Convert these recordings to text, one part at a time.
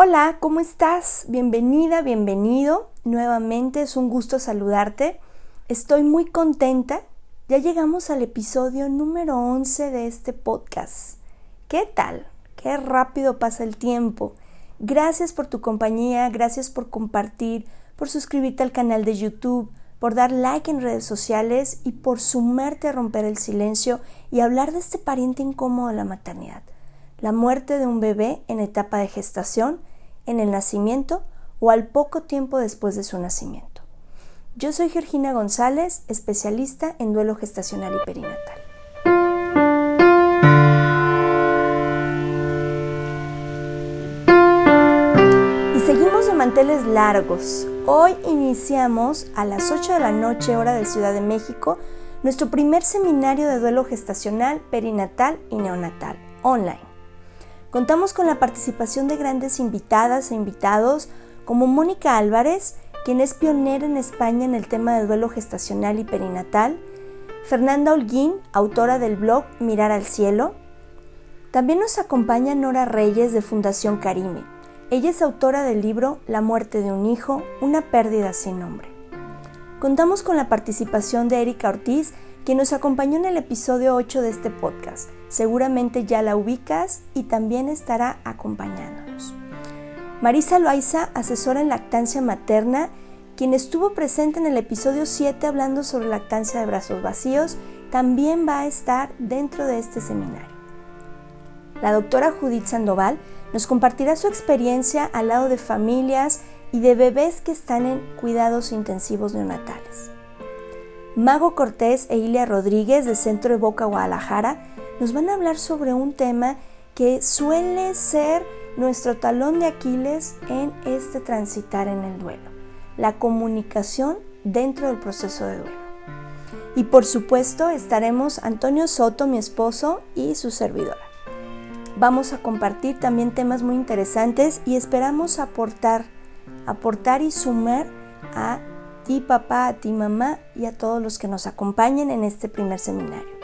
Hola, ¿cómo estás? Bienvenida, bienvenido. Nuevamente es un gusto saludarte. Estoy muy contenta. Ya llegamos al episodio número 11 de este podcast. ¿Qué tal? Qué rápido pasa el tiempo. Gracias por tu compañía, gracias por compartir, por suscribirte al canal de YouTube, por dar like en redes sociales y por sumarte a romper el silencio y hablar de este pariente incómodo de la maternidad la muerte de un bebé en etapa de gestación, en el nacimiento o al poco tiempo después de su nacimiento. Yo soy Georgina González, especialista en duelo gestacional y perinatal. Y seguimos de manteles largos. Hoy iniciamos a las 8 de la noche hora de Ciudad de México nuestro primer seminario de duelo gestacional, perinatal y neonatal, online. Contamos con la participación de grandes invitadas e invitados como Mónica Álvarez, quien es pionera en España en el tema de duelo gestacional y perinatal, Fernanda Holguín, autora del blog Mirar al Cielo. También nos acompaña Nora Reyes de Fundación Karime. Ella es autora del libro La muerte de un hijo, una pérdida sin nombre. Contamos con la participación de Erika Ortiz, quien nos acompañó en el episodio 8 de este podcast. Seguramente ya la ubicas y también estará acompañándonos. Marisa Loaiza, asesora en lactancia materna, quien estuvo presente en el episodio 7 hablando sobre lactancia de brazos vacíos, también va a estar dentro de este seminario. La doctora Judith Sandoval nos compartirá su experiencia al lado de familias y de bebés que están en cuidados intensivos neonatales. Mago Cortés e Ilia Rodríguez de Centro de Boca Guadalajara nos van a hablar sobre un tema que suele ser nuestro talón de Aquiles en este transitar en el duelo, la comunicación dentro del proceso de duelo. Y por supuesto estaremos Antonio Soto, mi esposo, y su servidora. Vamos a compartir también temas muy interesantes y esperamos aportar, aportar y sumar a ti papá, a ti mamá y a todos los que nos acompañen en este primer seminario.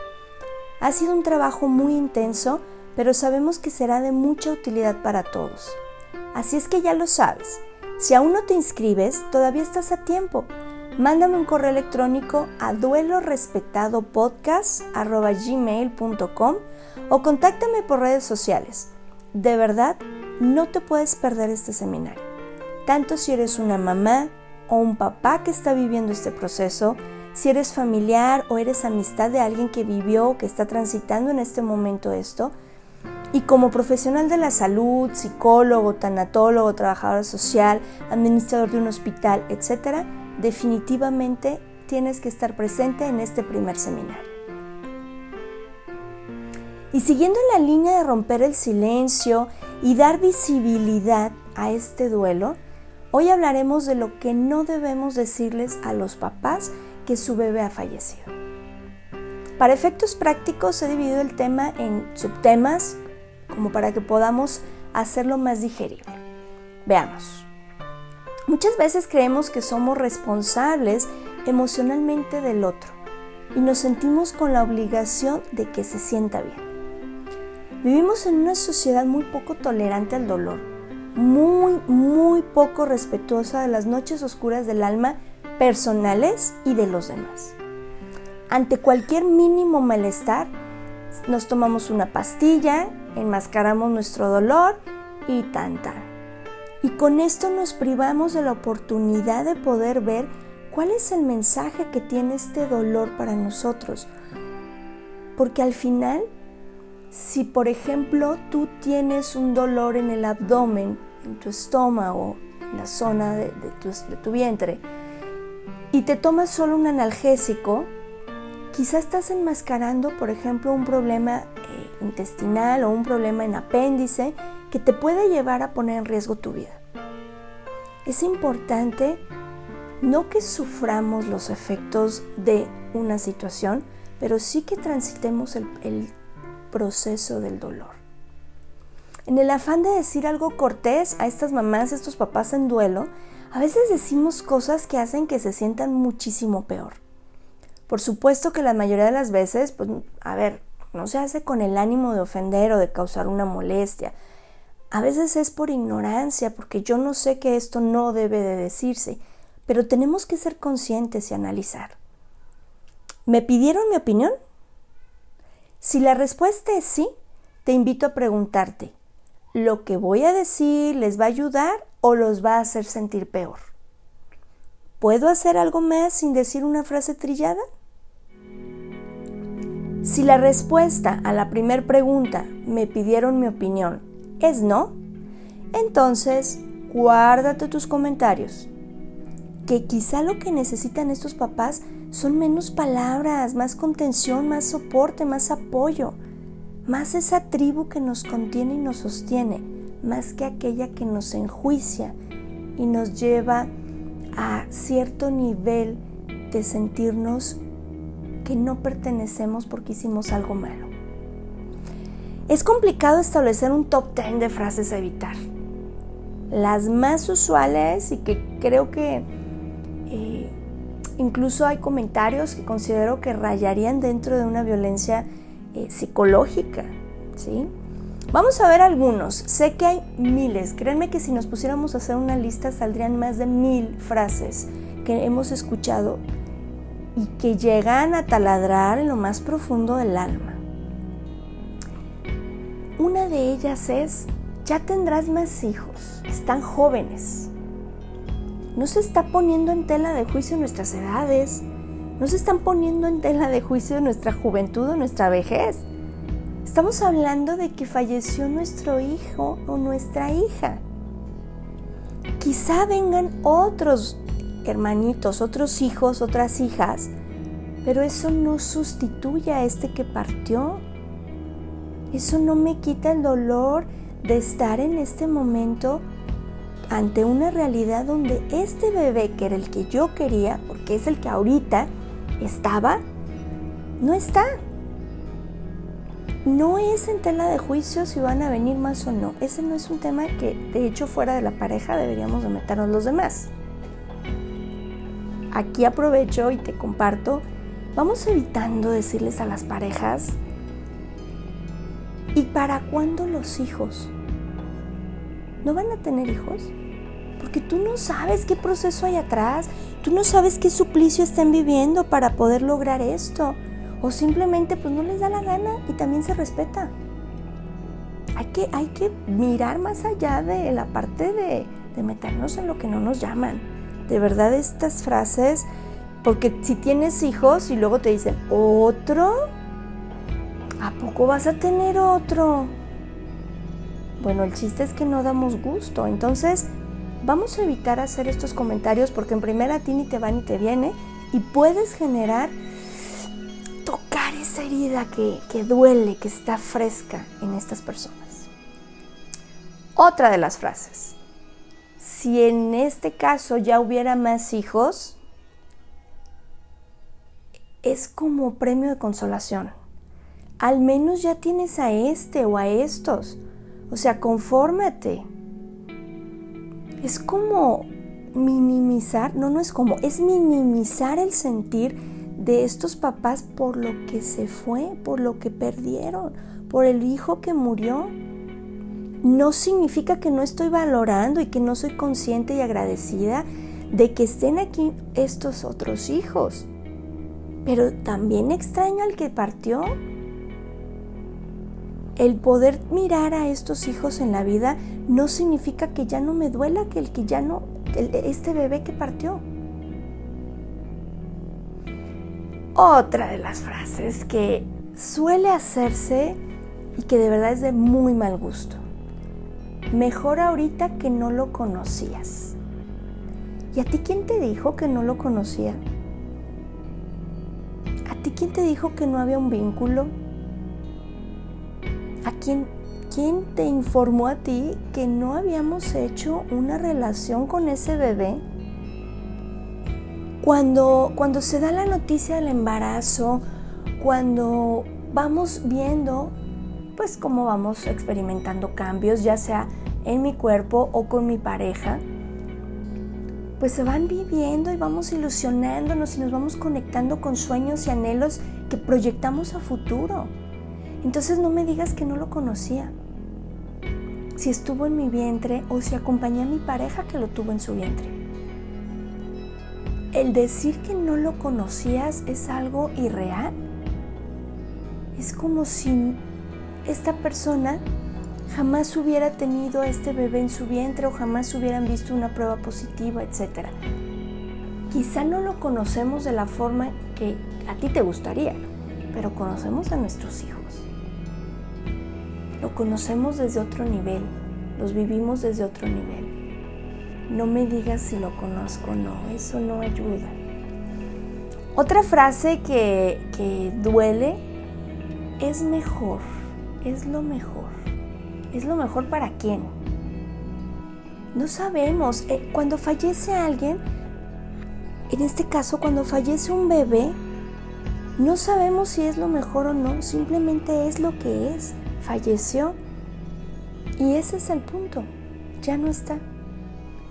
Ha sido un trabajo muy intenso, pero sabemos que será de mucha utilidad para todos. Así es que ya lo sabes. Si aún no te inscribes, todavía estás a tiempo. Mándame un correo electrónico a duelorespetadopodcast.gmail.com o contáctame por redes sociales. De verdad, no te puedes perder este seminario. Tanto si eres una mamá, o un papá que está viviendo este proceso, si eres familiar o eres amistad de alguien que vivió o que está transitando en este momento esto, y como profesional de la salud, psicólogo, tanatólogo, trabajador social, administrador de un hospital, etc., definitivamente tienes que estar presente en este primer seminario. Y siguiendo en la línea de romper el silencio y dar visibilidad a este duelo, Hoy hablaremos de lo que no debemos decirles a los papás que su bebé ha fallecido. Para efectos prácticos he dividido el tema en subtemas como para que podamos hacerlo más digerible. Veamos. Muchas veces creemos que somos responsables emocionalmente del otro y nos sentimos con la obligación de que se sienta bien. Vivimos en una sociedad muy poco tolerante al dolor, muy, muy poco respetuosa de las noches oscuras del alma personales y de los demás. Ante cualquier mínimo malestar, nos tomamos una pastilla, enmascaramos nuestro dolor y tanta. Y con esto nos privamos de la oportunidad de poder ver cuál es el mensaje que tiene este dolor para nosotros. Porque al final, si por ejemplo tú tienes un dolor en el abdomen, en tu estómago, en la zona de, de tu vientre, y te tomas solo un analgésico, quizá estás enmascarando, por ejemplo, un problema eh, intestinal o un problema en apéndice que te puede llevar a poner en riesgo tu vida. Es importante no que suframos los efectos de una situación, pero sí que transitemos el, proceso del dolor. En el afán de decir algo cortés a estas mamás, a estos papás en duelo, a veces decimos cosas que hacen que se sientan muchísimo peor. Por supuesto que la mayoría de las veces, pues, a ver, no se hace con el ánimo de ofender o de causar una molestia. A veces es por ignorancia, porque yo no sé que esto no debe de decirse, pero tenemos que ser conscientes y analizar. ¿Me pidieron mi opinión? Si la respuesta es sí, te invito a preguntarte, ¿lo que voy a decir les va a ayudar o los va a hacer sentir peor? ¿Puedo hacer algo más sin decir una frase trillada? Si la respuesta a la primera pregunta, me pidieron mi opinión, es no, entonces guárdate tus comentarios. Que quizá lo que necesitan estos papás son menos palabras, más contención, más soporte, más apoyo, más esa tribu que nos contiene y nos sostiene más que aquella que nos enjuicia y nos lleva a cierto nivel de sentirnos que no pertenecemos porque hicimos algo malo. Es complicado establecer un top 10 de frases a evitar. Las más usuales y que creo que eh, incluso hay comentarios que considero que rayarían dentro de una violencia eh, psicológica, ¿sí? Vamos a ver algunos. Sé que hay miles. Créanme que si nos pusiéramos a hacer una lista saldrían más de mil frases que hemos escuchado y que llegan a taladrar en lo más profundo del alma. Una de ellas es, ya tendrás más hijos, están jóvenes. No se está poniendo en tela de juicio nuestras edades, no se están poniendo en tela de juicio nuestra juventud o nuestra vejez Estamos hablando de que falleció nuestro hijo o nuestra hija. Quizá vengan otros hermanitos, otros hijos, otras hijas, pero eso no sustituye a este que partió. Eso no me quita el dolor de estar en este momento ante una realidad donde este bebé, que era el que yo quería, porque es el que ahorita estaba, no está no es en tela de juicio si van a venir más o no. Ese no es un tema que, de hecho, fuera de la pareja deberíamos de meternos los demás. Aquí aprovecho y te comparto, vamos evitando decirles a las parejas, ¿y para cuándo los hijos? ¿No van a tener hijos? Porque tú no sabes qué proceso hay atrás, tú no sabes qué suplicio están viviendo para poder lograr esto o simplemente pues no les da la gana y también se respeta. Hay que, hay que mirar más allá de la parte de, de meternos en lo que no nos llaman. De verdad estas frases, porque si tienes hijos y luego te dicen, ¿otro? ¿A poco vas a tener otro? Bueno, el chiste es que no damos gusto. Entonces, vamos a evitar hacer estos comentarios porque en primera a ti ni te va ni te viene y puedes generar herida que, que duele, que está fresca en estas personas. Otra de las frases. Si en este caso ya hubiera más hijos, es como premio de consolación. Al menos ya tienes a este o a estos. O sea, confórmate. Es como minimizar, no, no es como, es minimizar el sentir de estos papás por lo que se fue, por lo que perdieron, por el hijo que murió. No significa que no estoy valorando y que no soy consciente y agradecida de que estén aquí estos otros hijos. Pero también extraño al que partió. El poder mirar a estos hijos en la vida no significa que ya no me duela que el que ya no, este bebé que partió. Otra de las frases que suele hacerse y que de verdad es de muy mal gusto. Mejor ahorita que no lo conocías. ¿Y a ti quién te dijo que no lo conocía? ¿A ti quién te dijo que no había un vínculo? ¿A quién, quién te informó a ti que no habíamos hecho una relación con ese bebé? Cuando, cuando se da la noticia del embarazo, cuando vamos viendo pues cómo vamos experimentando cambios, ya sea en mi cuerpo o con mi pareja, pues se van viviendo y vamos ilusionándonos y nos vamos conectando con sueños y anhelos que proyectamos a futuro. Entonces no me digas que no lo conocía. Si estuvo en mi vientre o si acompañé a mi pareja que lo tuvo en su vientre. El decir que no lo conocías es algo irreal. Es como si esta persona jamás hubiera tenido a este bebé en su vientre o jamás hubieran visto una prueba positiva, etc. Quizá no lo conocemos de la forma que a ti te gustaría, pero conocemos a nuestros hijos. Lo conocemos desde otro nivel, los vivimos desde otro nivel. No me digas si lo conozco no, eso no ayuda. Otra frase que, que duele es mejor, es lo mejor es lo mejor para quién. No sabemos. Eh, cuando fallece alguien, en este caso cuando fallece un bebé, no sabemos si es lo mejor o no, simplemente es lo que es. Falleció. Y ese es el punto. Ya no está.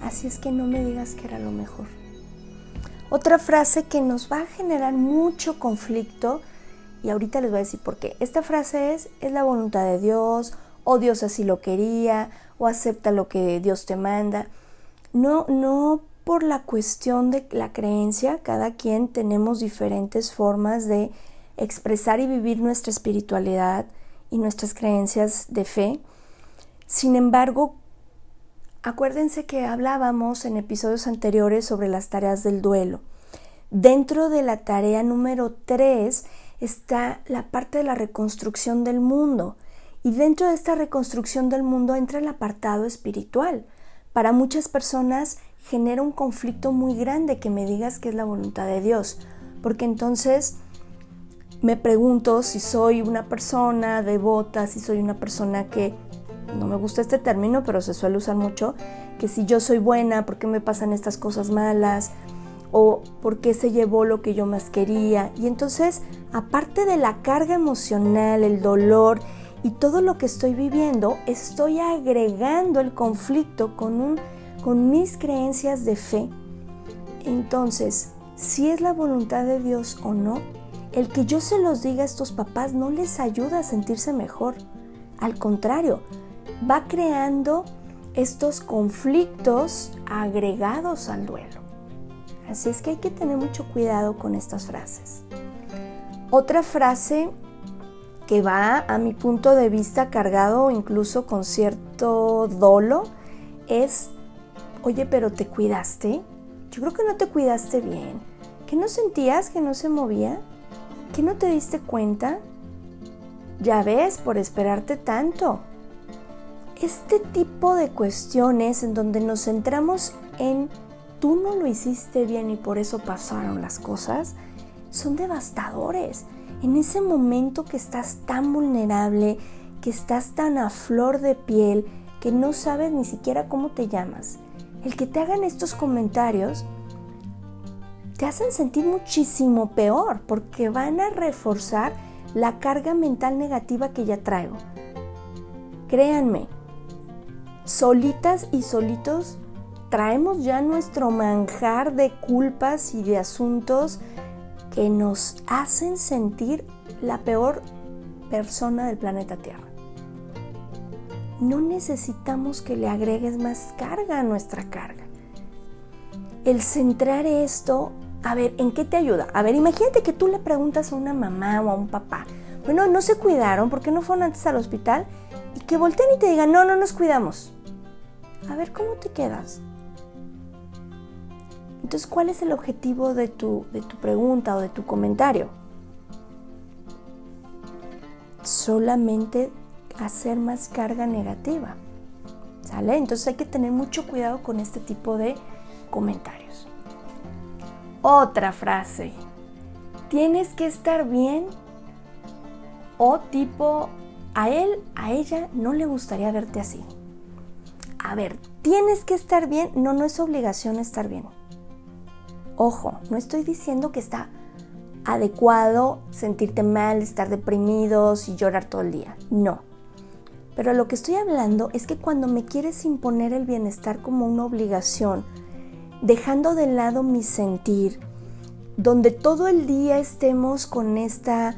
Así es que no me digas que era lo mejor. Otra frase que nos va a generar mucho conflicto, y ahorita les voy a decir por qué. Esta frase es, es la voluntad de Dios o Dios así lo quería, o acepta lo que Dios te manda. No, no por la cuestión de la creencia, cada quien tenemos diferentes formas de expresar y vivir nuestra espiritualidad y nuestras creencias de fe. Sin embargo, acuérdense que hablábamos en episodios anteriores sobre las tareas del duelo. Dentro de la tarea número 3 está la parte de la reconstrucción del mundo. Y dentro de esta reconstrucción del mundo entra el apartado espiritual. Para muchas personas genera un conflicto muy grande que me digas que es la voluntad de Dios, porque entonces me pregunto si soy una persona devota, si soy una persona que, no me gusta este término, pero se suele usar mucho, que si yo soy buena, ¿por qué me pasan estas cosas malas? o por qué se llevó lo que yo más quería. Y entonces, aparte de la carga emocional, el dolor y todo lo que estoy viviendo, estoy agregando el conflicto con, un, con mis creencias de fe. Entonces, si es la voluntad de Dios o no, el que yo se los diga a estos papás no les ayuda a sentirse mejor. Al contrario, va creando estos conflictos agregados al duelo. Así es que hay que tener mucho cuidado con estas frases. Otra frase que va a mi punto de vista cargado incluso con cierto dolo es, oye, pero te cuidaste. Yo creo que no te cuidaste bien. ¿Que no sentías que no se movía? ¿Que no te diste cuenta? Ya ves, por esperarte tanto. Este tipo de cuestiones en donde nos centramos en tú no lo hiciste bien y por eso pasaron las cosas, son devastadores en ese momento que estás tan vulnerable, que estás tan a flor de piel, que no sabes ni siquiera cómo te llamas, el que te hagan estos comentarios te hacen sentir muchísimo peor porque van a reforzar la carga mental negativa que ya traigo. Créanme, solitas y solitos traemos ya nuestro manjar de culpas y de asuntos que nos hacen sentir la peor persona del planeta Tierra. No necesitamos que le agregues más carga a nuestra carga. El centrar esto, a ver, ¿en qué te ayuda? A ver, imagínate que tú le preguntas a una mamá o a un papá, bueno, no se cuidaron, ¿por qué no fueron antes al hospital? Y que volteen y te digan, no, no nos cuidamos. A ver, ¿cómo te quedas? Entonces, ¿cuál es el objetivo de tu, de tu pregunta o de tu comentario? Solamente hacer más carga negativa. ¿Sale? Entonces hay que tener mucho cuidado con este tipo de comentarios. Otra frase. Tienes que estar bien o tipo a él, a ella no le gustaría verte así. A ver, tienes que estar bien, no, no es obligación estar bien. Ojo, no estoy diciendo que está adecuado sentirte mal, estar deprimidos y llorar todo el día. No. Pero lo que estoy hablando es que cuando me quieres imponer el bienestar como una obligación, dejando de lado mi sentir, donde todo el día estemos con esta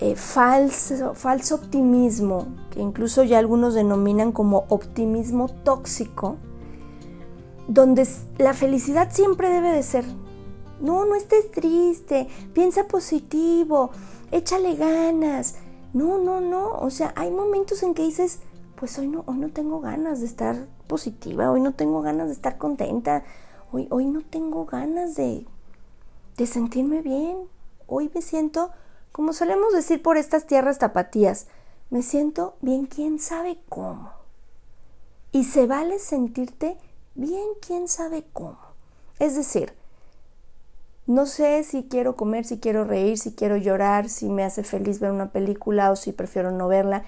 eh, falso, falso optimismo, que incluso ya algunos denominan como optimismo tóxico, donde la felicidad siempre debe de ser no, no estés triste, piensa positivo, échale ganas. No, no, no. O sea, hay momentos en que dices, pues hoy no, hoy no tengo ganas de estar positiva, hoy no tengo ganas de estar contenta, hoy, hoy no tengo ganas de, de sentirme bien. Hoy me siento, como solemos decir por estas tierras tapatías, me siento bien, quién sabe cómo. Y se vale sentirte bien, quién sabe cómo. Es decir, no sé si quiero comer, si quiero reír, si quiero llorar, si me hace feliz ver una película o si prefiero no verla.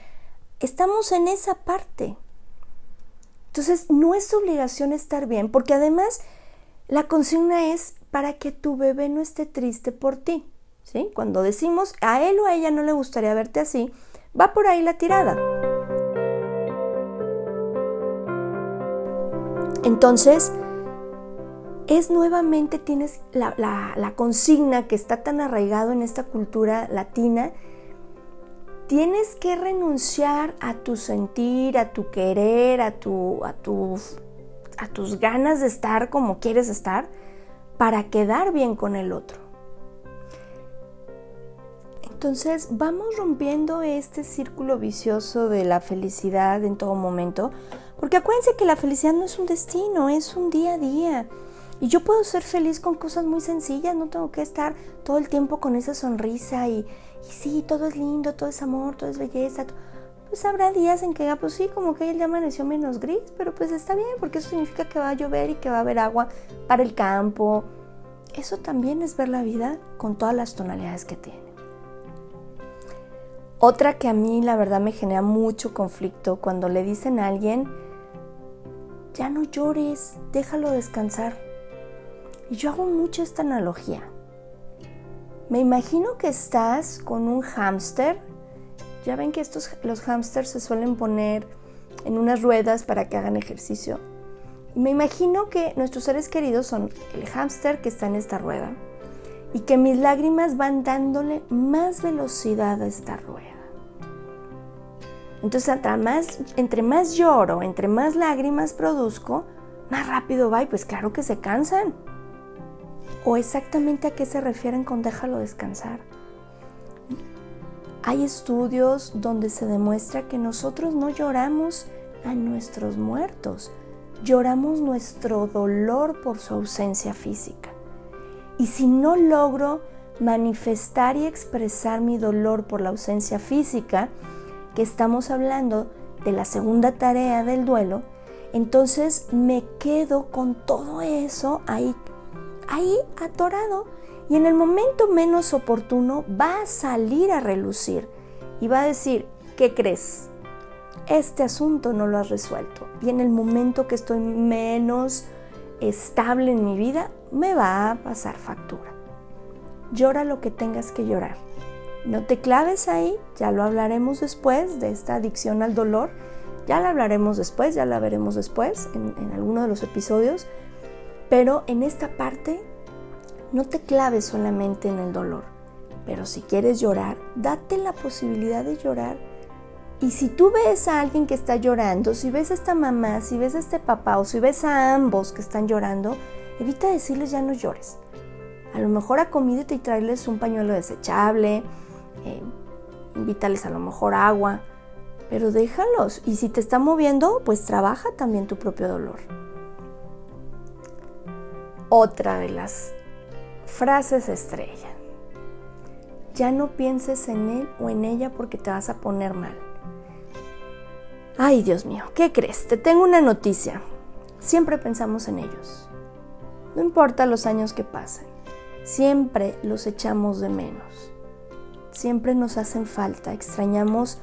Estamos en esa parte. Entonces, no es obligación estar bien, porque además la consigna es para que tu bebé no esté triste por ti. Cuando decimos a él o a ella no le gustaría verte así, va por ahí la tirada. Entonces, es nuevamente tienes la, consigna que está tan arraigado en esta cultura latina, tienes que renunciar a tu sentir, a tu querer, a, tu, a tus ganas de estar como quieres estar para quedar bien con el otro. Entonces vamos rompiendo este círculo vicioso de la felicidad en todo momento, porque acuérdense que la felicidad no es un destino, es un día a día. Y yo puedo ser feliz con cosas muy sencillas, no tengo que estar todo el tiempo con esa sonrisa y, sí, todo es lindo, todo es amor, todo es belleza. Pues habrá días en que, pues sí, como que el día amaneció menos gris, pero pues está bien, porque eso significa que va a llover y que va a haber agua para el campo. Eso también es ver la vida con todas las tonalidades que tiene. Otra que a mí la verdad me genera mucho conflicto cuando le dicen a alguien, ya no llores, déjalo descansar. Y yo hago mucho esta analogía. Me imagino que estás con un hámster. Ya ven que estos, los hámsters se suelen poner en unas ruedas para que hagan ejercicio. Me imagino que nuestros seres queridos son el hámster que está en esta rueda y que mis lágrimas van dándole más velocidad a esta rueda. Entonces, entre más, lloro, entre más lágrimas produzco, más rápido va y pues claro que se cansan o exactamente a qué se refieren con déjalo descansar. Hay estudios donde se demuestra que nosotros no lloramos a nuestros muertos, lloramos nuestro dolor por su ausencia física. Y si no logro manifestar y expresar mi dolor por la ausencia física, que estamos hablando de la segunda tarea del duelo, entonces me quedo con todo eso ahí ahí atorado y en el momento menos oportuno va a salir a relucir y va a decir, ¿qué crees? Este asunto no lo has resuelto y en el momento que estoy menos estable en mi vida me va a pasar factura. Llora lo que tengas que llorar. No te claves ahí, ya lo hablaremos después de esta adicción al dolor, Ya la hablaremos después, ya la veremos después en, en alguno de los episodios. Pero en esta parte, no te claves solamente en el dolor. Pero si quieres llorar, date la posibilidad de llorar. Y si tú ves a alguien que está llorando, si ves a esta mamá, si ves a este papá o si ves a ambos que están llorando, evita decirles ya no llores. A lo mejor acomídete y traerles un pañuelo desechable, eh, invítales a lo mejor agua, pero déjalos. Y si te está moviendo, pues trabaja también tu propio dolor. Otra de las frases estrella. Ya no pienses en él o en ella porque te vas a poner mal. Ay, Dios mío, ¿qué crees? Te tengo una noticia. Siempre pensamos en ellos. No importa los años que pasen, siempre los echamos de menos. Siempre nos hacen falta, extrañamos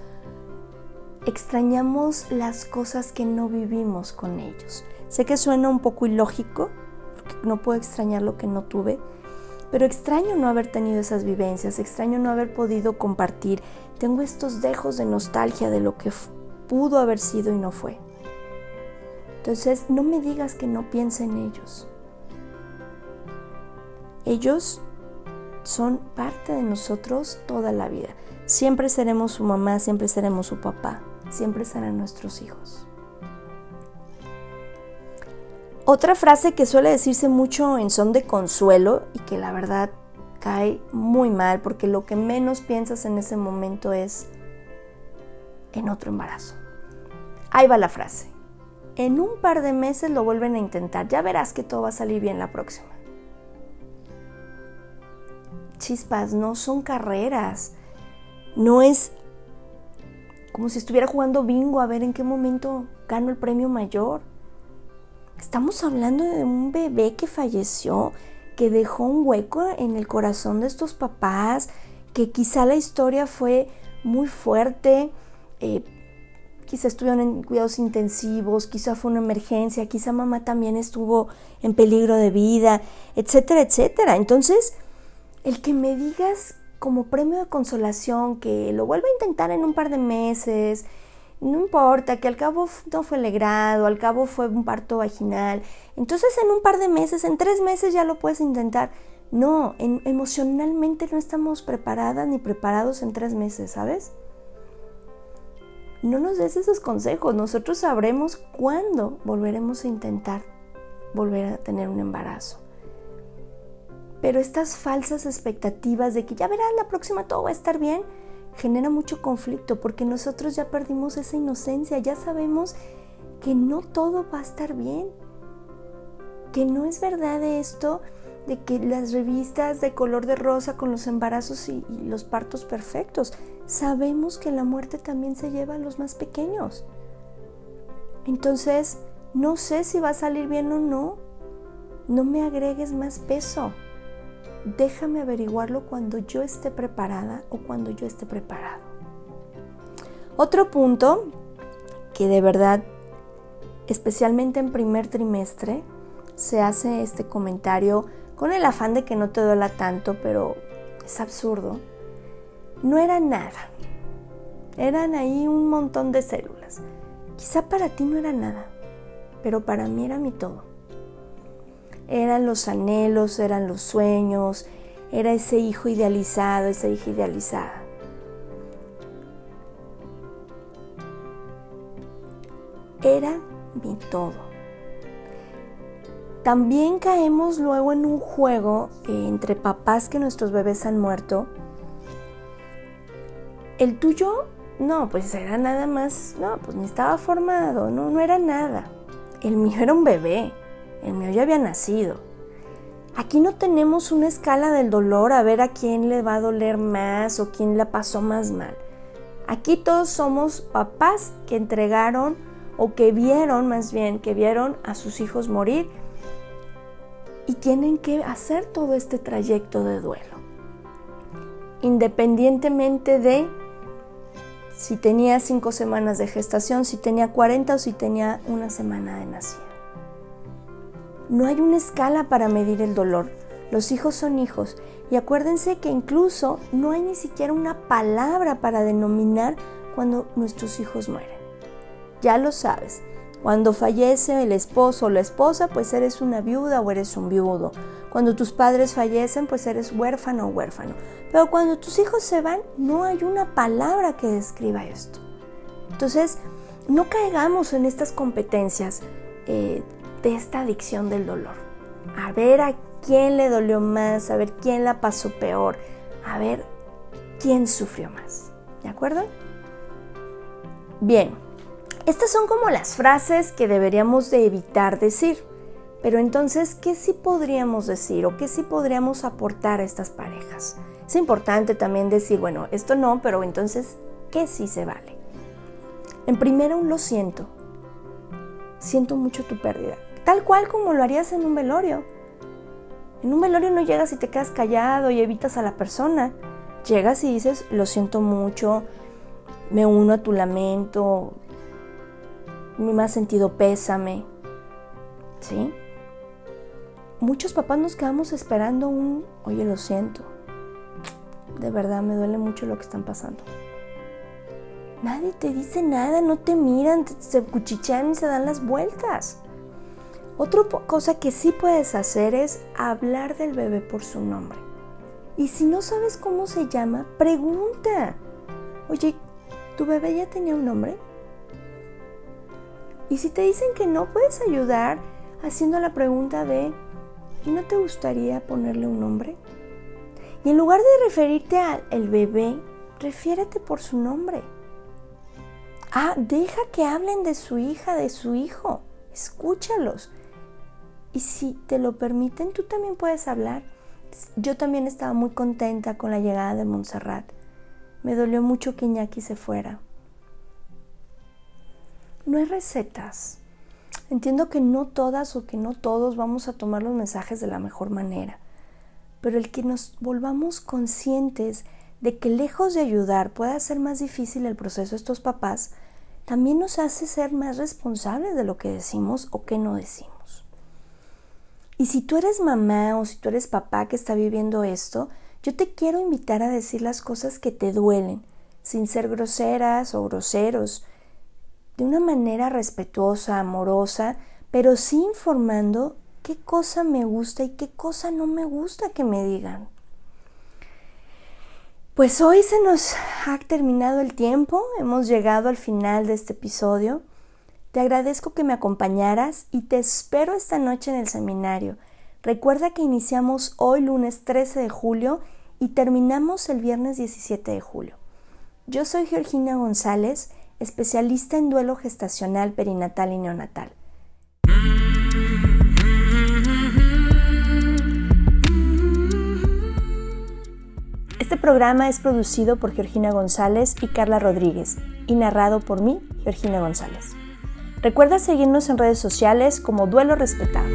extrañamos las cosas que no vivimos con ellos. Sé que suena un poco ilógico, porque no puedo extrañar lo que no tuve, pero extraño no haber tenido esas vivencias, extraño no haber podido compartir. Tengo estos dejos de nostalgia de lo que pudo haber sido y no fue. Entonces, no me digas que no piense en ellos. Ellos son parte de nosotros toda la vida. Siempre seremos su mamá, siempre seremos su papá, siempre serán nuestros hijos. Otra frase que suele decirse mucho en son de consuelo y que la verdad cae muy mal porque lo que menos piensas en ese momento es en otro embarazo. Ahí va la frase. En un par de meses lo vuelven a intentar, ya verás que todo va a salir bien la próxima. Chispas, no son carreras. No es como si estuviera jugando bingo a ver en qué momento gano el premio mayor. Estamos hablando de un bebé que falleció, que dejó un hueco en el corazón de estos papás, que quizá la historia fue muy fuerte, eh, quizá estuvieron en cuidados intensivos, quizá fue una emergencia, quizá mamá también estuvo en peligro de vida, etcétera, etcétera. Entonces, el que me digas como premio de consolación que lo vuelva a intentar en un par de meses, no importa, que al cabo no fue alegrado, al cabo fue un parto vaginal. Entonces en un par de meses, en tres meses ya lo puedes intentar. No, emocionalmente no estamos preparadas ni preparados en tres meses, ¿sabes? No nos des esos consejos, nosotros sabremos cuándo volveremos a intentar volver a tener un embarazo. Pero estas falsas expectativas de que ya verás la próxima todo va a estar bien, genera mucho conflicto porque nosotros ya perdimos esa inocencia, ya sabemos que no todo va a estar bien, que no es verdad esto de que las revistas de color de rosa con los embarazos y, los partos perfectos, sabemos que la muerte también se lleva a los más pequeños. Entonces, no sé si va a salir bien o no, no me agregues más peso déjame averiguarlo cuando yo esté preparada o cuando yo esté preparado. Otro punto que de verdad, especialmente en primer trimestre, se hace este comentario con el afán de que no te duela tanto, pero es absurdo. No era nada. Eran ahí un montón de células. Quizá para ti no era nada, pero para mí era mi todo eran los anhelos, eran los sueños, era ese hijo idealizado, esa hija idealizada. Era mi todo. También caemos luego en un juego eh, entre papás que nuestros bebés han muerto. El tuyo, no, pues era nada más, no, pues ni estaba formado, no, no era nada. El mío era un bebé el mío ya había nacido. Aquí no tenemos una escala del dolor a ver a quién le va a doler más o quién la pasó más mal. Aquí todos somos papás que entregaron o que vieron más bien, que vieron a sus hijos morir y tienen que hacer todo este trayecto de duelo. Independientemente de si tenía cinco semanas de gestación, si tenía 40 o si tenía una semana de nacimiento. No hay una escala para medir el dolor. Los hijos son hijos. Y acuérdense que incluso no hay ni siquiera una palabra para denominar cuando nuestros hijos mueren. Ya lo sabes. Cuando fallece el esposo o la esposa, pues eres una viuda o eres un viudo. Cuando tus padres fallecen, pues eres huérfano o huérfano. Pero cuando tus hijos se van, no hay una palabra que describa esto. Entonces, no caigamos en estas competencias eh, de esta adicción del dolor. A ver a quién le dolió más, a ver quién la pasó peor, a ver quién sufrió más. ¿De acuerdo? Bien, estas son como las frases que deberíamos de evitar decir. Pero entonces, ¿qué sí podríamos decir o qué sí podríamos aportar a estas parejas? Es importante también decir, bueno, esto no, pero entonces, ¿qué sí se vale? En primero, lo siento. Siento mucho tu pérdida. Tal cual como lo harías en un velorio. En un velorio no llegas y te quedas callado y evitas a la persona. Llegas y dices, lo siento mucho, me uno a tu lamento, mi más sentido pésame. ¿Sí? Muchos papás nos quedamos esperando un, oye, lo siento. De verdad, me duele mucho lo que están pasando. Nadie te dice nada, no te miran, se cuchichean y se dan las vueltas. Otra cosa que sí puedes hacer es hablar del bebé por su nombre. Y si no sabes cómo se llama, pregunta. Oye, ¿tu bebé ya tenía un nombre? Y si te dicen que no, puedes ayudar haciendo la pregunta de, ¿y no te gustaría ponerle un nombre? Y en lugar de referirte al bebé, refiérete por su nombre. Ah, deja que hablen de su hija, de su hijo. Escúchalos. Y si te lo permiten, tú también puedes hablar. Yo también estaba muy contenta con la llegada de Montserrat. Me dolió mucho que Iñaki se fuera no hay recetas. Entiendo que no todas o que no todos vamos a tomar los mensajes de la mejor manera, pero el que nos volvamos conscientes de que lejos de ayudar puede hacer más difícil el proceso de estos papás, también nos hace ser más responsables de lo que decimos o que no decimos. Y si tú eres mamá o si tú eres papá que está viviendo esto, yo te quiero invitar a decir las cosas que te duelen, sin ser groseras o groseros, de una manera respetuosa, amorosa, pero sí informando qué cosa me gusta y qué cosa no me gusta que me digan. Pues hoy se nos ha terminado el tiempo, hemos llegado al final de este episodio. Te agradezco que me acompañaras y te espero esta noche en el seminario. Recuerda que iniciamos hoy lunes 13 de julio y terminamos el viernes 17 de julio. Yo soy Georgina González especialista en duelo gestacional, perinatal y neonatal. Este programa es producido por Georgina González y Carla Rodríguez y narrado por mí, Georgina González. Recuerda seguirnos en redes sociales como Duelo Respetado.